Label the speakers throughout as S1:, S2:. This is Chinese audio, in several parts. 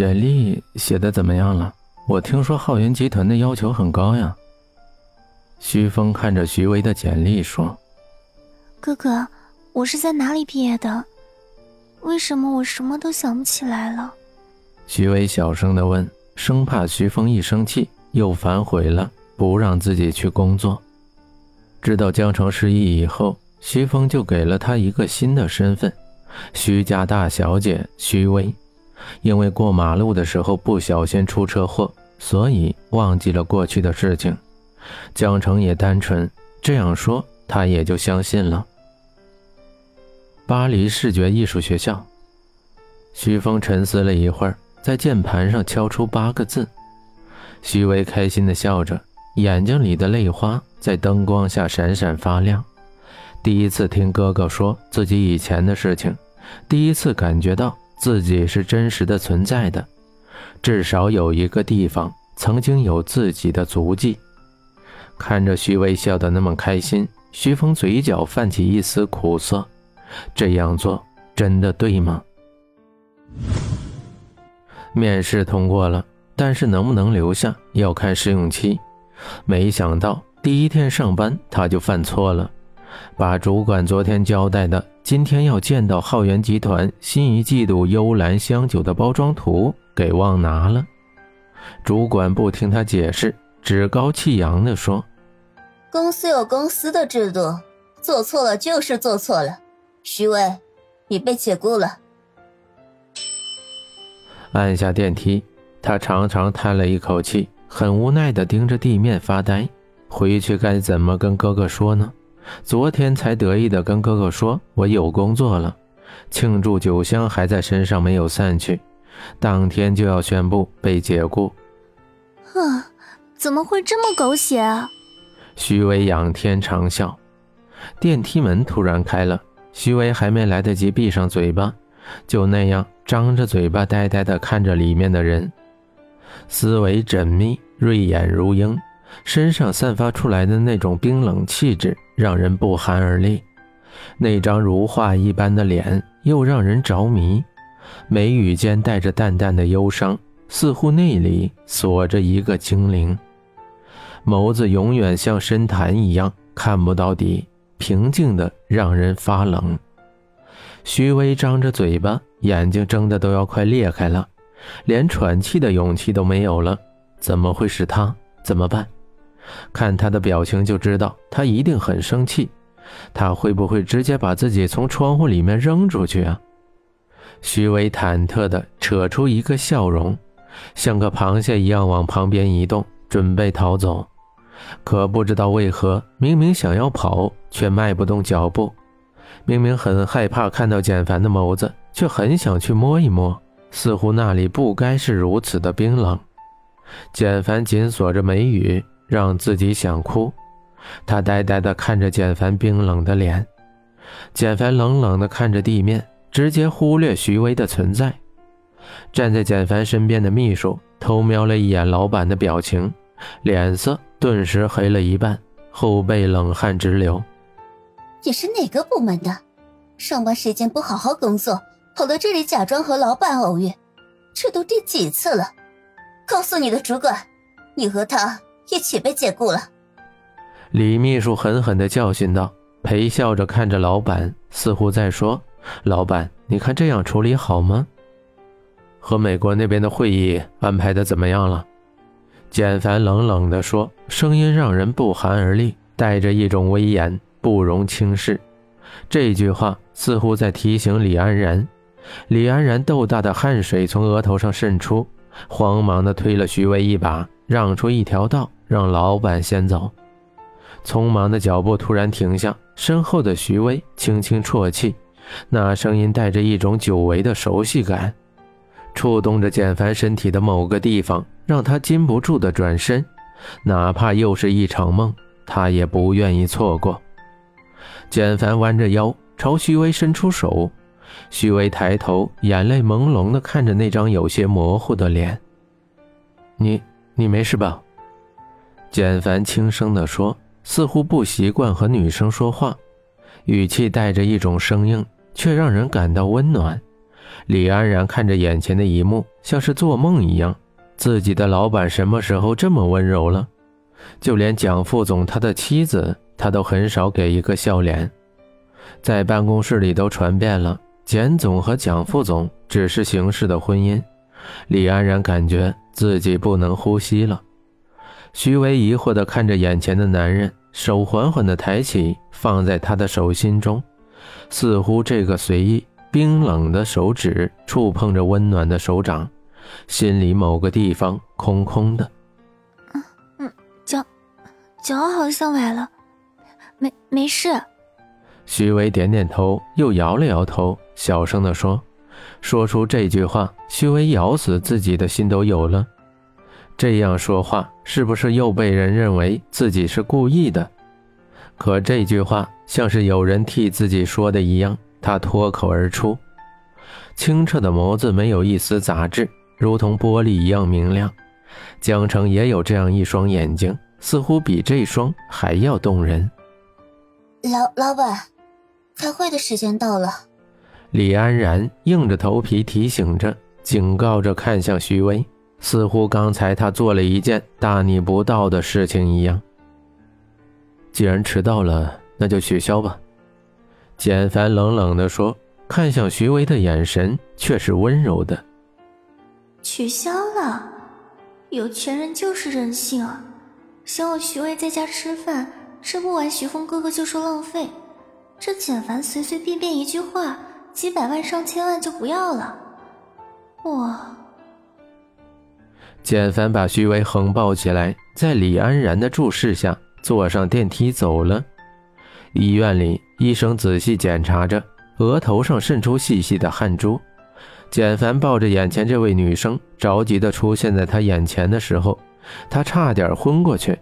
S1: 简历写的怎么样了？我听说浩源集团的要求很高呀。徐峰看着徐威的简历说：“
S2: 哥哥，我是在哪里毕业的？为什么我什么都想不起来了？”
S1: 徐威小声的问，生怕徐峰一生气又反悔了，不让自己去工作。知道江城失忆以后，徐峰就给了他一个新的身份——徐家大小姐徐薇。因为过马路的时候不小心出车祸，所以忘记了过去的事情。江城也单纯这样说，他也就相信了。巴黎视觉艺术学校，徐峰沉思了一会儿，在键盘上敲出八个字。徐薇开心的笑着，眼睛里的泪花在灯光下闪闪发亮。第一次听哥哥说自己以前的事情，第一次感觉到。自己是真实的存在的，至少有一个地方曾经有自己的足迹。看着徐薇笑得那么开心，徐峰嘴角泛起一丝苦涩。这样做真的对吗？面试通过了，但是能不能留下要看试用期。没想到第一天上班他就犯错了，把主管昨天交代的。今天要见到浩源集团新一季度幽兰香酒的包装图，给忘拿了。主管不听他解释，趾高气扬地说：“
S3: 公司有公司的制度，做错了就是做错了。徐伟，你被解雇了。”
S1: 按下电梯，他长长叹了一口气，很无奈地盯着地面发呆。回去该怎么跟哥哥说呢？昨天才得意的跟哥哥说：“我有工作了。”庆祝酒香还在身上没有散去，当天就要宣布被解雇。
S2: 啊！怎么会这么狗血啊？
S1: 徐威仰天长啸。电梯门突然开了，徐威还没来得及闭上嘴巴，就那样张着嘴巴呆呆的看着里面的人，思维缜密，锐眼如鹰。身上散发出来的那种冰冷气质，让人不寒而栗。那张如画一般的脸又让人着迷，眉宇间带着淡淡的忧伤，似乎内里锁着一个精灵。眸子永远像深潭一样看不到底，平静的让人发冷。徐威张着嘴巴，眼睛睁得都要快裂开了，连喘气的勇气都没有了。怎么会是他？怎么办？看他的表情就知道，他一定很生气。他会不会直接把自己从窗户里面扔出去啊？徐伟忐忑地扯出一个笑容，像个螃蟹一样往旁边移动，准备逃走。可不知道为何，明明想要跑，却迈不动脚步；明明很害怕看到简凡的眸子，却很想去摸一摸，似乎那里不该是如此的冰冷。简凡紧锁着眉宇。让自己想哭，他呆呆地看着简凡冰冷的脸，简凡冷冷地看着地面，直接忽略徐威的存在。站在简凡身边的秘书偷瞄了一眼老板的表情，脸色顿时黑了一半，后背冷汗直流。
S3: 你是哪个部门的？上班时间不好好工作，跑到这里假装和老板偶遇，这都第几次了？告诉你的主管，你和他。一起被解雇了，
S1: 李秘书狠狠地教训道，陪笑着看着老板，似乎在说：“老板，你看这样处理好吗？”和美国那边的会议安排的怎么样了？简凡冷冷地说，声音让人不寒而栗，带着一种威严，不容轻视。这句话似乎在提醒李安然。李安然豆大的汗水从额头上渗出，慌忙地推了徐威一把，让出一条道。让老板先走，匆忙的脚步突然停下，身后的徐威轻轻啜泣，那声音带着一种久违的熟悉感，触动着简凡身体的某个地方，让他禁不住的转身，哪怕又是一场梦，他也不愿意错过。简凡弯着腰朝徐威伸出手，徐威抬头，眼泪朦胧的看着那张有些模糊的脸：“你，你没事吧？”简凡轻声地说，似乎不习惯和女生说话，语气带着一种生硬，却让人感到温暖。李安然看着眼前的一幕，像是做梦一样。自己的老板什么时候这么温柔了？就连蒋副总他的妻子，他都很少给一个笑脸。在办公室里都传遍了，简总和蒋副总只是形式的婚姻。李安然感觉自己不能呼吸了。徐威疑惑地看着眼前的男人，手缓缓地抬起，放在他的手心中，似乎这个随意冰冷的手指触碰着温暖的手掌。心里某个地方空空的，
S2: 嗯嗯，脚脚好像崴了，没没事。
S1: 徐威点点头，又摇了摇头，小声的说：“说出这句话，徐威咬死自己的心都有了。这样说话，是不是又被人认为自己是故意的？可这句话像是有人替自己说的一样，他脱口而出，清澈的眸子没有一丝杂质。”如同玻璃一样明亮，江城也有这样一双眼睛，似乎比这双还要动人。
S3: 老老板，开会的时间到了。
S1: 李安然硬着头皮提醒着，警告着，看向徐威，似乎刚才他做了一件大逆不道的事情一样。既然迟到了，那就取消吧。简凡冷冷地说，看向徐威的眼神却是温柔的。
S2: 取消了，有钱人就是任性啊！想我徐威在家吃饭，吃不完，徐峰哥哥就说浪费。这简凡随随便便一句话，几百万上千万就不要了。哇！
S1: 简凡把徐威横抱起来，在李安然的注视下坐上电梯走了。医院里，医生仔细检查着，额头上渗出细细的汗珠。简凡抱着眼前这位女生，着急地出现在他眼前的时候，他差点昏过去。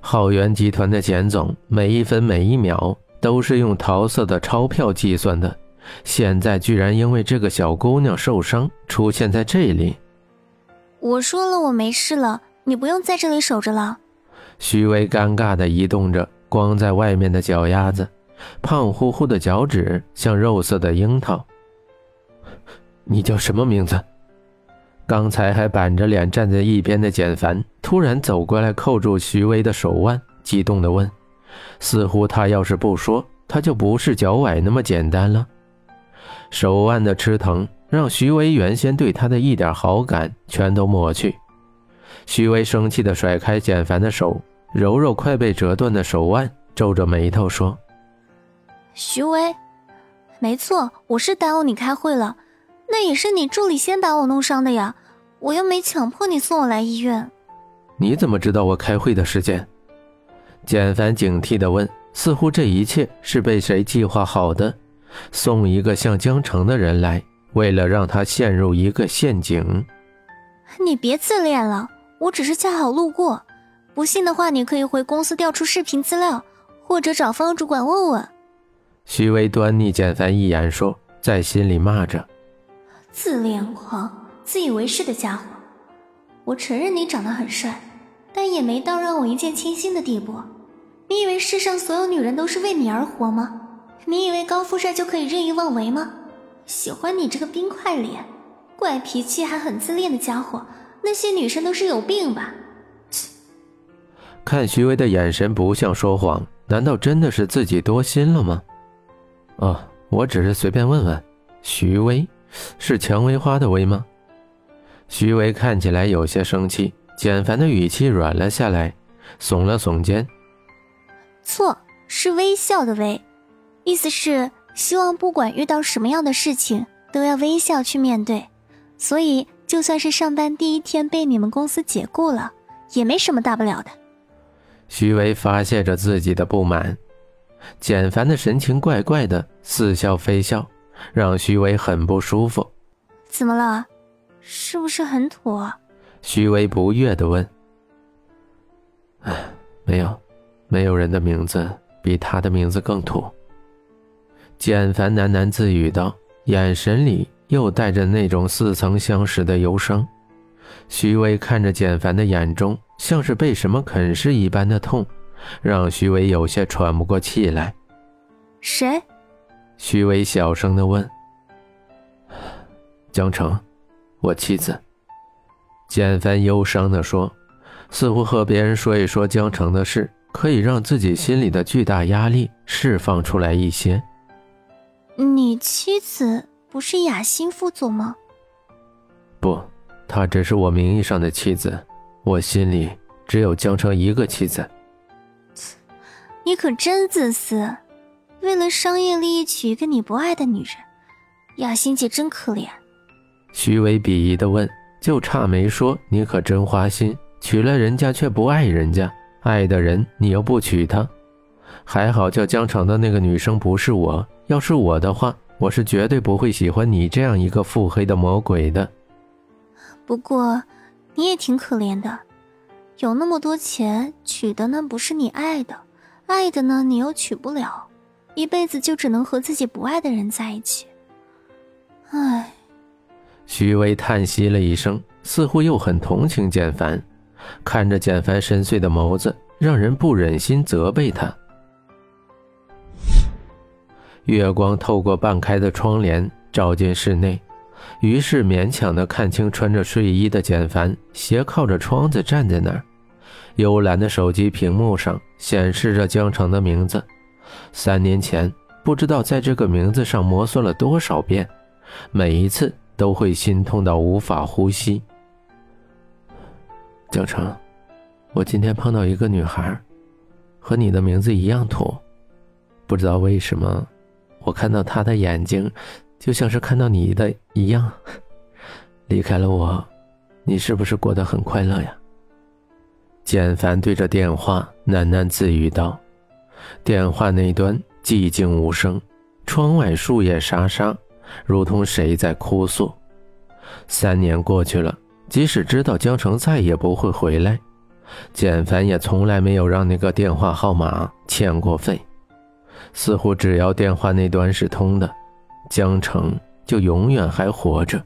S1: 浩源集团的简总，每一分每一秒都是用桃色的钞票计算的，现在居然因为这个小姑娘受伤出现在这里。
S2: 我说了我没事了，你不用在这里守着了。
S1: 徐威尴尬地移动着光在外面的脚丫子，胖乎乎的脚趾像肉色的樱桃。你叫什么名字？刚才还板着脸站在一边的简凡突然走过来，扣住徐威的手腕，激动地问：“似乎他要是不说，他就不是脚崴那么简单了。”手腕的吃疼让徐威原先对他的一点好感全都抹去。徐威生气地甩开简凡的手，揉揉快被折断的手腕，皱着眉头说：“
S2: 徐威，没错，我是耽误你开会了。”那也是你助理先把我弄伤的呀，我又没强迫你送我来医院。
S1: 你怎么知道我开会的时间？简凡警惕地问，似乎这一切是被谁计划好的，送一个像江城的人来，为了让他陷入一个陷阱。
S2: 你别自恋了，我只是恰好路过，不信的话，你可以回公司调出视频资料，或者找方主管问问。
S1: 徐威端睨简凡一眼，说，在心里骂着。
S2: 自恋狂、自以为是的家伙！我承认你长得很帅，但也没到让我一见倾心的地步。你以为世上所有女人都是为你而活吗？你以为高富帅就可以任意妄为吗？喜欢你这个冰块脸、怪脾气还很自恋的家伙，那些女生都是有病吧？
S1: 切！看徐威的眼神不像说谎，难道真的是自己多心了吗？哦，我只是随便问问，徐威。是蔷薇花的薇吗？徐威看起来有些生气，简凡的语气软了下来，耸了耸肩。
S2: 错，是微笑的微，意思是希望不管遇到什么样的事情都要微笑去面对。所以就算是上班第一天被你们公司解雇了，也没什么大不了的。
S1: 徐威发泄着自己的不满，简凡的神情怪怪的，似笑非笑。让徐威很不舒服。
S2: 怎么了？是不是很土？
S1: 徐威不悦的问。哎，没有，没有人的名字比他的名字更土。简凡喃喃自语道，眼神里又带着那种似曾相识的忧伤。徐威看着简凡的眼中，像是被什么啃噬一般的痛，让徐威有些喘不过气来。
S2: 谁？
S1: 徐威小声的问：“江城，我妻子。简凡忧伤地说，似乎和别人说一说江城的事，可以让自己心里的巨大压力释放出来一些。
S2: 你妻子不是雅欣副总吗？
S1: 不，她只是我名义上的妻子，我心里只有江城一个妻子。
S2: 你可真自私，为了商业利益娶一个你不爱的女人，雅欣姐真可怜。
S1: 徐伟鄙夷的问：“就差没说你可真花心，娶了人家却不爱人家，爱的人你又不娶她。还好叫江城的那个女生不是我，要是我的话，我是绝对不会喜欢你这样一个腹黑的魔鬼的。
S2: 不过，你也挺可怜的，有那么多钱，娶的呢不是你爱的，爱的呢你又娶不了，一辈子就只能和自己不爱的人在一起。唉。”
S1: 徐威叹息了一声，似乎又很同情简凡，看着简凡深邃的眸子，让人不忍心责备他。月光透过半开的窗帘照进室内，于是勉强的看清穿着睡衣的简凡斜靠着窗子站在那儿，幽蓝的手机屏幕上显示着江城的名字。三年前，不知道在这个名字上摩挲了多少遍，每一次。都会心痛到无法呼吸。江城，我今天碰到一个女孩，和你的名字一样土，不知道为什么，我看到他的眼睛，就像是看到你的一样。离开了我，你是不是过得很快乐呀？简凡对着电话喃喃自语道。电话那端寂静无声，窗外树叶沙沙。如同谁在哭诉。三年过去了，即使知道江城再也不会回来，简凡也从来没有让那个电话号码欠过费。似乎只要电话那端是通的，江城就永远还活着。